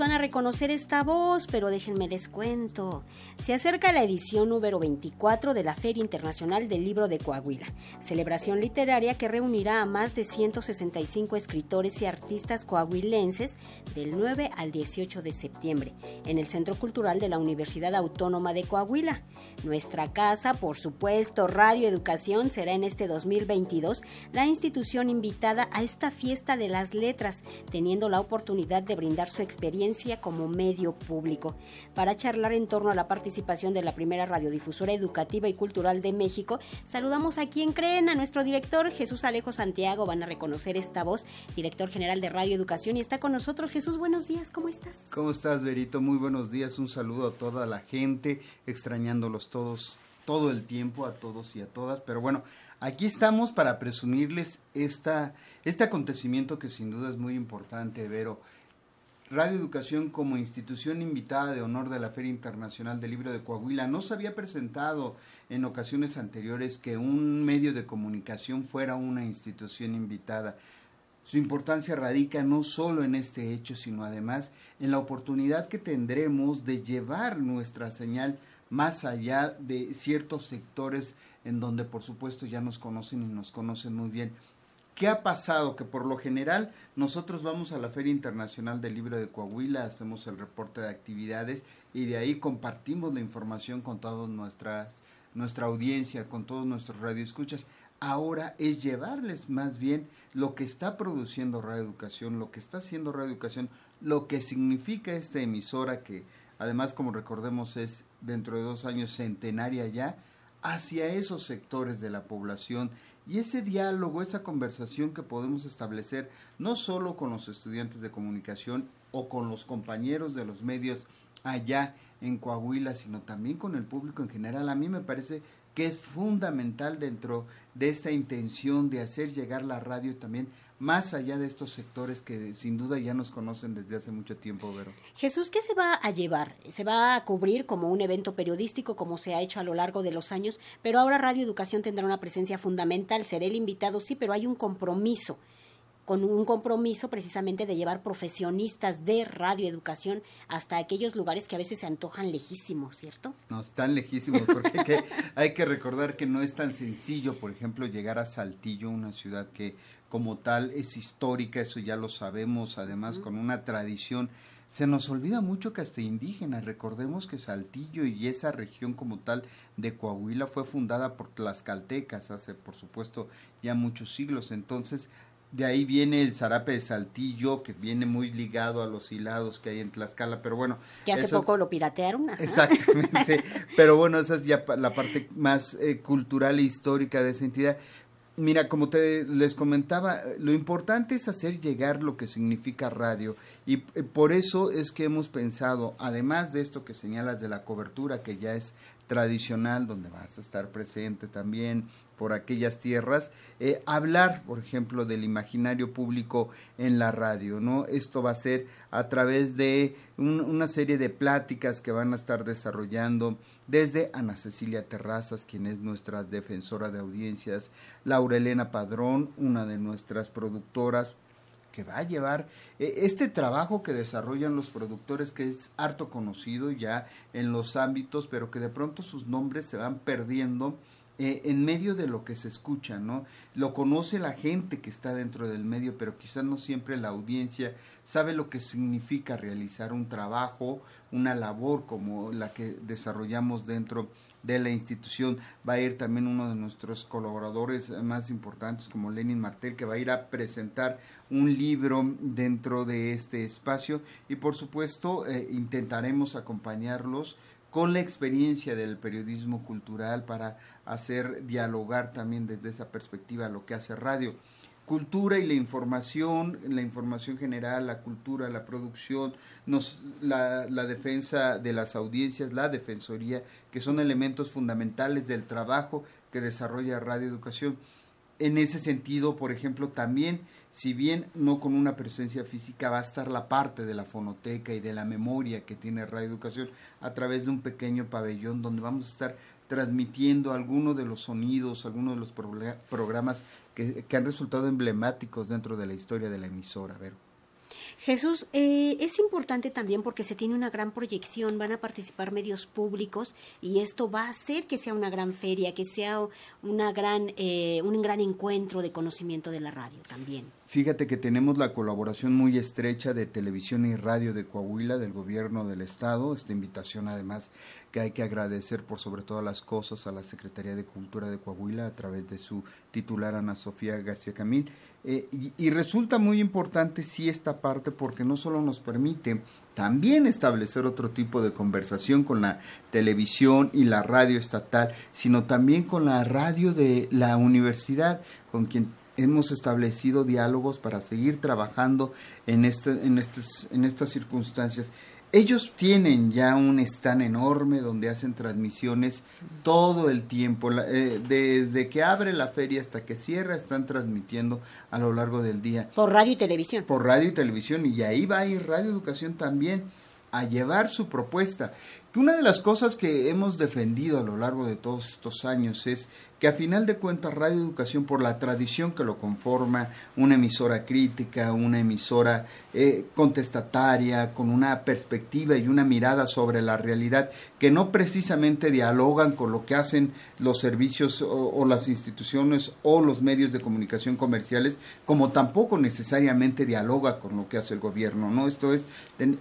Van a reconocer esta voz, pero déjenme les cuento. Se acerca la edición número 24 de la Feria Internacional del Libro de Coahuila, celebración literaria que reunirá a más de 165 escritores y artistas coahuilenses del 9 al 18 de septiembre en el Centro Cultural de la Universidad Autónoma de Coahuila. Nuestra casa, por supuesto, Radio Educación, será en este 2022 la institución invitada a esta fiesta de las letras, teniendo la oportunidad de brindar su experiencia como medio público. Para charlar en torno a la participación de la primera radiodifusora educativa y cultural de México, saludamos a quien creen, a nuestro director Jesús Alejo Santiago. Van a reconocer esta voz, director general de Radio Educación, y está con nosotros. Jesús, buenos días, ¿cómo estás? ¿Cómo estás, Berito? Muy buenos días, un saludo a toda la gente, extrañándolos todos todo el tiempo, a todos y a todas, pero bueno, aquí estamos para presumirles esta, este acontecimiento que sin duda es muy importante, Vero. Radio Educación como institución invitada de honor de la Feria Internacional del Libro de Coahuila no se había presentado en ocasiones anteriores que un medio de comunicación fuera una institución invitada. Su importancia radica no solo en este hecho, sino además en la oportunidad que tendremos de llevar nuestra señal más allá de ciertos sectores en donde por supuesto ya nos conocen y nos conocen muy bien. ¿Qué ha pasado? Que por lo general nosotros vamos a la Feria Internacional del Libro de Coahuila, hacemos el reporte de actividades y de ahí compartimos la información con toda nuestra audiencia, con todos nuestros radioescuchas. Ahora es llevarles más bien lo que está produciendo Radio Educación, lo que está haciendo Radio Educación, lo que significa esta emisora que además como recordemos es dentro de dos años centenaria ya, hacia esos sectores de la población y ese diálogo, esa conversación que podemos establecer no solo con los estudiantes de comunicación o con los compañeros de los medios allá en Coahuila, sino también con el público en general, a mí me parece que es fundamental dentro de esta intención de hacer llegar la radio también más allá de estos sectores que sin duda ya nos conocen desde hace mucho tiempo, Vero. Jesús, ¿qué se va a llevar? Se va a cubrir como un evento periodístico, como se ha hecho a lo largo de los años, pero ahora Radio Educación tendrá una presencia fundamental. Seré el invitado, sí, pero hay un compromiso con un compromiso precisamente de llevar profesionistas de radioeducación hasta aquellos lugares que a veces se antojan lejísimos, ¿cierto? No, están lejísimos, porque hay que, hay que recordar que no es tan sencillo, por ejemplo, llegar a Saltillo, una ciudad que como tal es histórica, eso ya lo sabemos, además con una tradición. Se nos olvida mucho que hasta indígenas, recordemos que Saltillo y esa región como tal de Coahuila fue fundada por tlaxcaltecas hace por supuesto ya muchos siglos, entonces de ahí viene el zarape de Saltillo, que viene muy ligado a los hilados que hay en Tlaxcala, pero bueno. Que hace poco lo piratearon. Exactamente. pero bueno, esa es ya la parte más eh, cultural e histórica de esa entidad. Mira, como te les comentaba, lo importante es hacer llegar lo que significa radio y eh, por eso es que hemos pensado, además de esto que señalas de la cobertura, que ya es tradicional, donde vas a estar presente también por aquellas tierras, eh, hablar, por ejemplo, del imaginario público en la radio, ¿no? Esto va a ser a través de una serie de pláticas que van a estar desarrollando desde Ana Cecilia Terrazas, quien es nuestra defensora de audiencias, Laura Elena Padrón, una de nuestras productoras, que va a llevar eh, este trabajo que desarrollan los productores, que es harto conocido ya en los ámbitos, pero que de pronto sus nombres se van perdiendo eh, en medio de lo que se escucha, ¿no? Lo conoce la gente que está dentro del medio, pero quizás no siempre la audiencia sabe lo que significa realizar un trabajo, una labor como la que desarrollamos dentro de la institución. Va a ir también uno de nuestros colaboradores más importantes como Lenin Martel, que va a ir a presentar un libro dentro de este espacio y por supuesto eh, intentaremos acompañarlos con la experiencia del periodismo cultural para hacer dialogar también desde esa perspectiva lo que hace radio. Cultura y la información, la información general, la cultura, la producción, la defensa de las audiencias, la defensoría, que son elementos fundamentales del trabajo que desarrolla Radio Educación. En ese sentido, por ejemplo, también si bien no con una presencia física, va a estar la parte de la fonoteca y de la memoria que tiene Radio Educación a través de un pequeño pabellón donde vamos a estar transmitiendo algunos de los sonidos, algunos de los programas que, han resultado emblemáticos dentro de la historia de la emisora. Vero. Jesús, eh, es importante también porque se tiene una gran proyección, van a participar medios públicos y esto va a hacer que sea una gran feria, que sea una gran, eh, un gran encuentro de conocimiento de la radio también. Fíjate que tenemos la colaboración muy estrecha de Televisión y Radio de Coahuila, del gobierno del estado. Esta invitación además que hay que agradecer por sobre todas las cosas a la Secretaría de Cultura de Coahuila a través de su titular Ana Sofía García Camil. Eh, y, resulta muy importante sí esta parte porque no solo nos permite también establecer otro tipo de conversación con la televisión y la radio estatal, sino también con la radio de la universidad, con quien hemos establecido diálogos para seguir trabajando en, este, en, en estas circunstancias. Ellos tienen ya un stand enorme donde hacen transmisiones todo el tiempo. Eh, desde que abre la feria hasta que cierra, están transmitiendo a lo largo del día. Por radio y televisión. Por radio y televisión. Y ahí va a ir Radio Educación también a llevar su propuesta. Que una de las cosas que hemos defendido a lo largo de todos estos años es que a final de cuentas Radio Educación, por la tradición que lo conforma, una emisora crítica, una emisora eh, contestataria, con una perspectiva y una mirada sobre la realidad, que no precisamente dialogan con lo que hacen los servicios o, las instituciones o los medios de comunicación comerciales, como tampoco necesariamente dialoga con lo que hace el gobierno, ¿no? Esto es,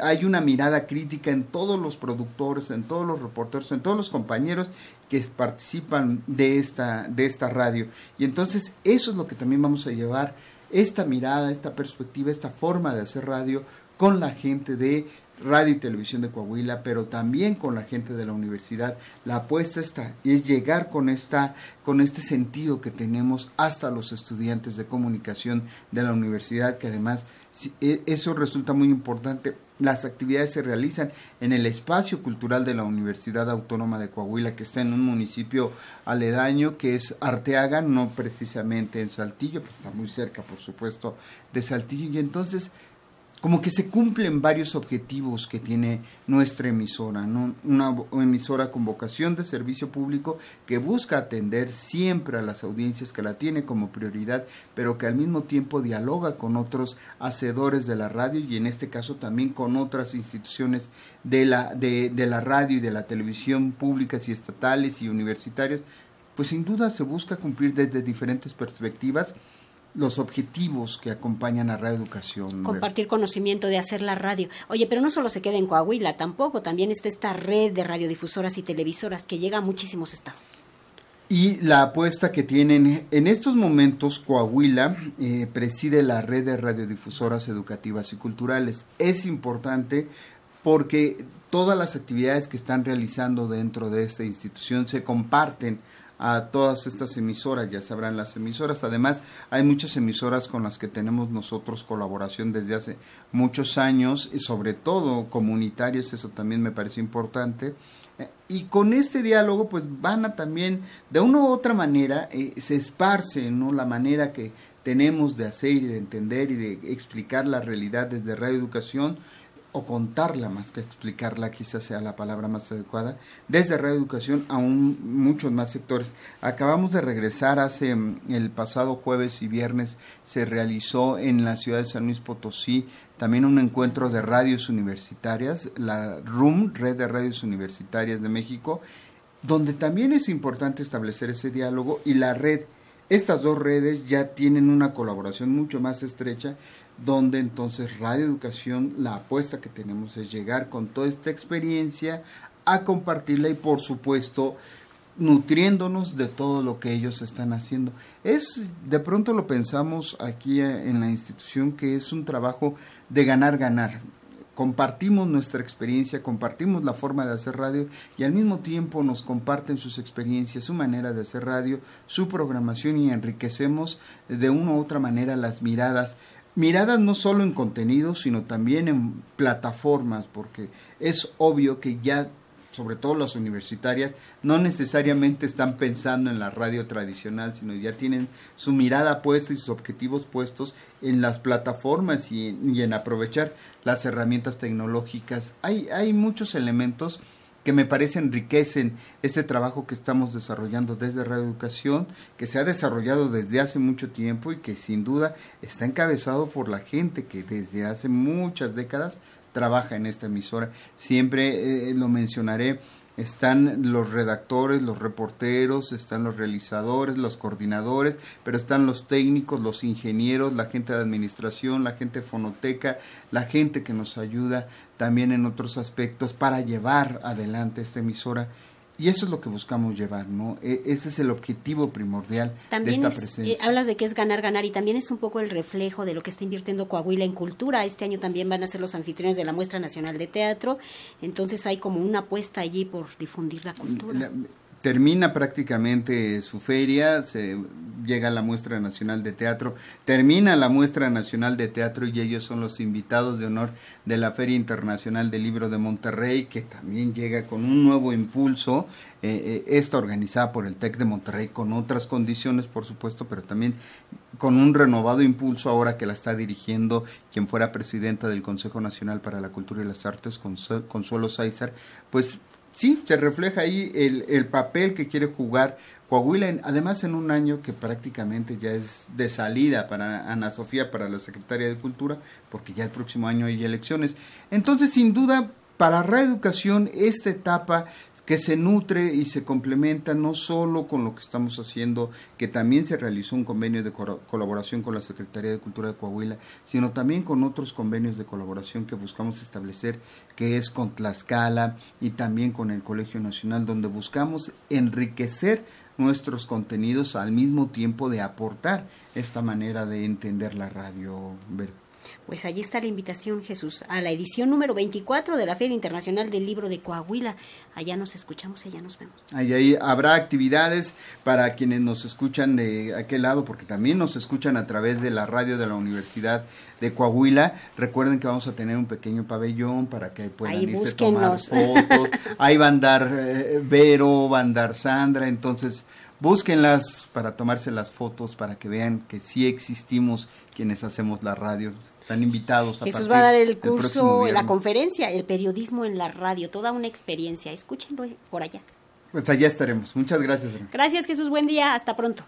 hay una mirada crítica en todos los productores, en todos los reporteros, en todos los compañeros que participan de esta, de esta radio. Y entonces eso es lo que también vamos a llevar, esta mirada, esta perspectiva, esta forma de hacer radio con la gente de Radio y Televisión de Coahuila, pero también con la gente de la universidad. La apuesta está es llegar con esta con este sentido que tenemos hasta los estudiantes de comunicación de la universidad, que además e, eso resulta muy importante las actividades se realizan en el espacio cultural de la Universidad Autónoma de Coahuila, que está en un municipio aledaño, que es Arteaga, no precisamente en Saltillo, pero está muy cerca, por supuesto, de Saltillo. Y entonces como que se cumplen varios objetivos que tiene nuestra emisora, ¿no? una emisora con vocación de servicio público que busca atender siempre a las audiencias que la tiene como prioridad, pero que al mismo tiempo dialoga con otros hacedores de la radio y en este caso también con otras instituciones de la, de, de la radio y de la televisión públicas y estatales y universitarias, pues sin duda se busca cumplir desde diferentes perspectivas los objetivos que acompañan a Radio Educación. Compartir conocimiento de hacer la radio. Oye, pero no solo se queda en Coahuila, tampoco, también está esta red de radiodifusoras y televisoras que llega a muchísimos estados. Y la apuesta que tienen en estos momentos, Coahuila eh, preside la red de radiodifusoras educativas y culturales. Es importante porque todas las actividades que están realizando dentro de esta institución se comparten a todas estas emisoras, ya sabrán las emisoras. Además, hay muchas emisoras con las que tenemos nosotros colaboración desde hace muchos años, y sobre todo comunitarias, eso también me parece importante. Eh, y con este diálogo, pues van a también, de una u otra manera, eh, se esparce ¿no? la manera que tenemos de hacer y de entender y de explicar la realidad desde Radio Educación o contarla más que explicarla, quizás sea la palabra más adecuada, desde reeducación a un, muchos más sectores. Acabamos de regresar hace mm, el pasado jueves y viernes, se realizó en la ciudad de San Luis Potosí también un encuentro de radios universitarias, la RUM, Red de Radios Universitarias de México, donde también es importante establecer ese diálogo y la red. Estas dos redes ya tienen una colaboración mucho más estrecha donde entonces Radio Educación, la apuesta que tenemos es llegar con toda esta experiencia a compartirla y por supuesto nutriéndonos de todo lo que ellos están haciendo. Es, de pronto lo pensamos aquí en la institución, que es un trabajo de ganar, ganar. Compartimos nuestra experiencia, compartimos la forma de hacer radio y al mismo tiempo nos comparten sus experiencias, su manera de hacer radio, su programación y enriquecemos de una u otra manera las miradas miradas no solo en contenidos, sino también en plataformas, porque es obvio que ya, sobre todo las universitarias, no necesariamente están pensando en la radio tradicional, sino ya tienen su mirada puesta y sus objetivos puestos en las plataformas y en, aprovechar las herramientas tecnológicas. Hay, hay muchos elementos que me parece enriquecen este trabajo que estamos desarrollando desde Radio Educación, que se ha desarrollado desde hace mucho tiempo y que sin duda está encabezado por la gente que desde hace muchas décadas trabaja en esta emisora. Siempre eh, lo mencionaré están los redactores, los reporteros, están los realizadores, los coordinadores, pero están los técnicos, los ingenieros, la gente de administración, la gente de fonoteca, la gente que nos ayuda también en otros aspectos para llevar adelante esta emisora y eso es lo que buscamos llevar, ¿no? E, ese es el objetivo primordial de esta presencia. Eh, hablas de que es ganar, ganar, y también es un poco el reflejo de lo que está invirtiendo Coahuila en cultura. Este año también van a ser los anfitriones de la Muestra Nacional de Teatro, entonces hay como una apuesta allí por difundir la cultura termina prácticamente su feria, se llega a la muestra nacional de teatro, termina la muestra nacional de teatro y ellos son los invitados de honor de la Feria Internacional del Libro de Monterrey, que también llega con un nuevo impulso, eh, eh, esta organizada por el TEC de Monterrey con otras condiciones, por supuesto, pero también con un renovado impulso ahora que la está dirigiendo quien fuera presidenta del Consejo Nacional para la Cultura y las Artes, Consuelo Sáizar, pues sí, se refleja ahí el, el papel que quiere jugar Coahuila, además en un año que prácticamente ya es de salida para Ana Sofía, para la Secretaria de Cultura, porque ya el próximo año hay elecciones. Entonces, sin duda, para reeducación, esta etapa que se nutre y se complementa no solo con lo que estamos haciendo, que también se realizó un convenio de colaboración con la Secretaría de Cultura de Coahuila, sino también con otros convenios de colaboración que buscamos establecer, que es con Tlaxcala y también con el Colegio Nacional, donde buscamos enriquecer nuestros contenidos al mismo tiempo de aportar esta manera de entender la radio. Pues allí está la invitación, Jesús, a la edición número 24 de la Feria Internacional del Libro de Coahuila. Allá nos escuchamos, allá nos vemos. Ahí, habrá actividades para quienes nos escuchan de aquel lado, porque también nos escuchan a través de la radio de la Universidad de Coahuila. Recuerden que vamos a tener un pequeño pabellón para que puedan irse a tomar fotos. Ahí va a andar eh, Vero, va a andar Sandra, entonces búsquenlas para tomarse las fotos, para que vean que sí existimos quienes hacemos la radio. Están invitados a Jesús va a dar el curso, la conferencia, el periodismo en la radio, toda una experiencia. Escúchenlo por allá. Pues allá estaremos. Muchas gracias. Gracias Jesús, buen día, hasta pronto.